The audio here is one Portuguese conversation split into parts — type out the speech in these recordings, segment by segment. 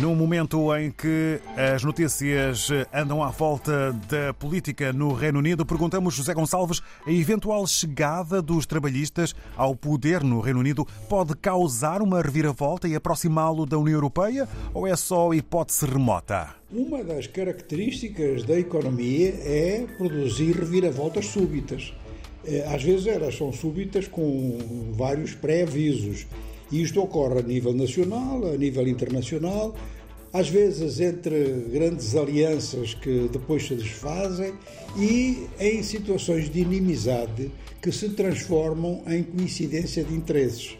Num momento em que as notícias andam à volta da política no Reino Unido, perguntamos José Gonçalves: a eventual chegada dos trabalhistas ao poder no Reino Unido pode causar uma reviravolta e aproximá-lo da União Europeia ou é só hipótese remota? Uma das características da economia é produzir reviravoltas súbitas. Eh, às vezes elas são súbitas com vários pré-avisos. E isto ocorre a nível nacional, a nível internacional, às vezes entre grandes alianças que depois se desfazem e em situações de inimizade que se transformam em coincidência de interesses.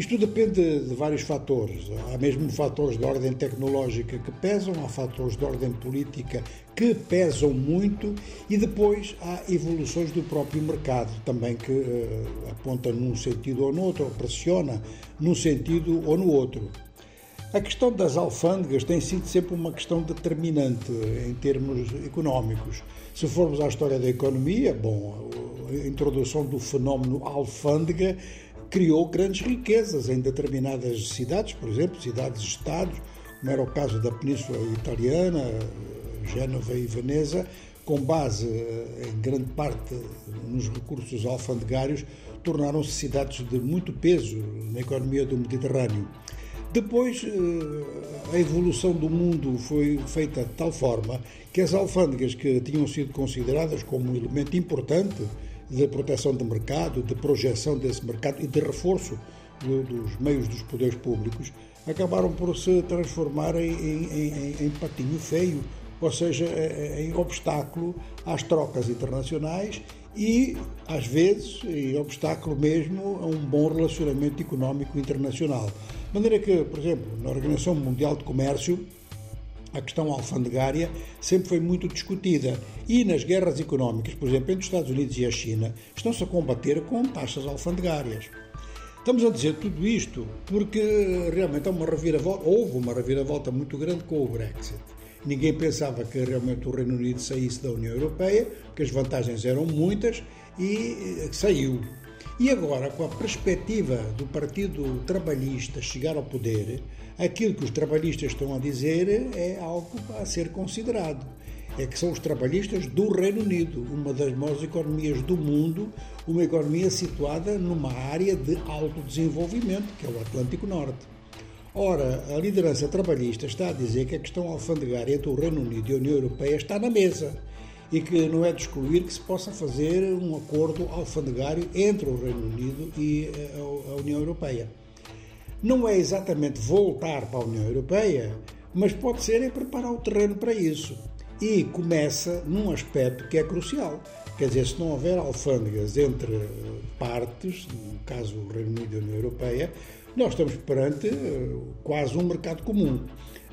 Isto depende de vários fatores. Há mesmo fatores de ordem tecnológica que pesam, há fatores de ordem política que pesam muito e depois há evoluções do próprio mercado também que uh, aponta num sentido ou no outro, ou pressiona num sentido ou no outro. A questão das alfândegas tem sido sempre uma questão determinante em termos económicos. Se formos à história da economia, bom, a introdução do fenómeno alfândega criou grandes riquezas em determinadas cidades, por exemplo, cidades-estados, como era o caso da Península Italiana, Génova e Veneza, com base eh, em grande parte nos recursos alfandegários, tornaram-se cidades de muito peso na economia do Mediterrâneo. Depois, eh, a evolução do mundo foi feita de tal forma que as alfândegas que tinham sido consideradas como um elemento importante de proteção do mercado, de projeção desse mercado e de reforço do, dos meios dos poderes públicos, acabaram por se transformar em, em, em, em patinho feio, ou seja, em obstáculo às trocas internacionais e, às vezes, em obstáculo mesmo a um bom relacionamento económico internacional. De maneira que, por exemplo, na Organização Mundial de Comércio, a questão alfandegária sempre foi muito discutida e nas guerras económicas, por exemplo, entre os Estados Unidos e a China, estão-se a combater com taxas alfandegárias. Estamos a dizer tudo isto porque realmente há uma reviravolta, houve uma reviravolta muito grande com o Brexit. Ninguém pensava que realmente o Reino Unido saísse da União Europeia, porque as vantagens eram muitas e eh, saiu. E agora, com a perspectiva do Partido Trabalhista chegar ao poder, aquilo que os trabalhistas estão a dizer é algo a ser considerado. É que são os trabalhistas do Reino Unido, uma das maiores economias do mundo, uma economia situada numa área de alto desenvolvimento, que é o Atlântico Norte. Ora, a liderança trabalhista está a dizer que a questão alfandegária entre o Reino Unido e a União Europeia está na mesa e que não é de excluir que se possa fazer um acordo alfandegário entre o Reino Unido e eh, a União Europeia. Não é exatamente voltar para a União Europeia, mas pode ser é preparar o terreno para isso. E começa num aspecto que é crucial. Quer dizer, se não houver alfândegas entre eh, partes, no caso o Reino Unido e a União Europeia, nós estamos perante eh, quase um mercado comum.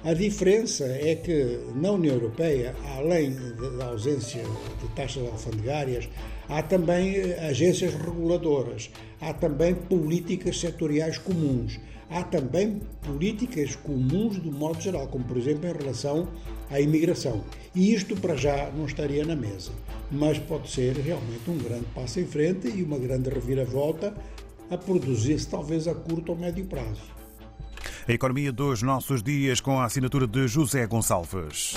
A diferença é que na União Europeia, além da ausência de taxas alfandegárias, há também eh, agências reguladoras, há também políticas setoriais comuns, há também políticas comuns do modo geral, como por exemplo em relação à imigração. E isto para já não estaria na mesa, mas pode ser realmente um grande passo em frente e uma grande reviravolta a produzir-se talvez a curto ou médio prazo. A economia dos nossos dias com a assinatura de José Gonçalves.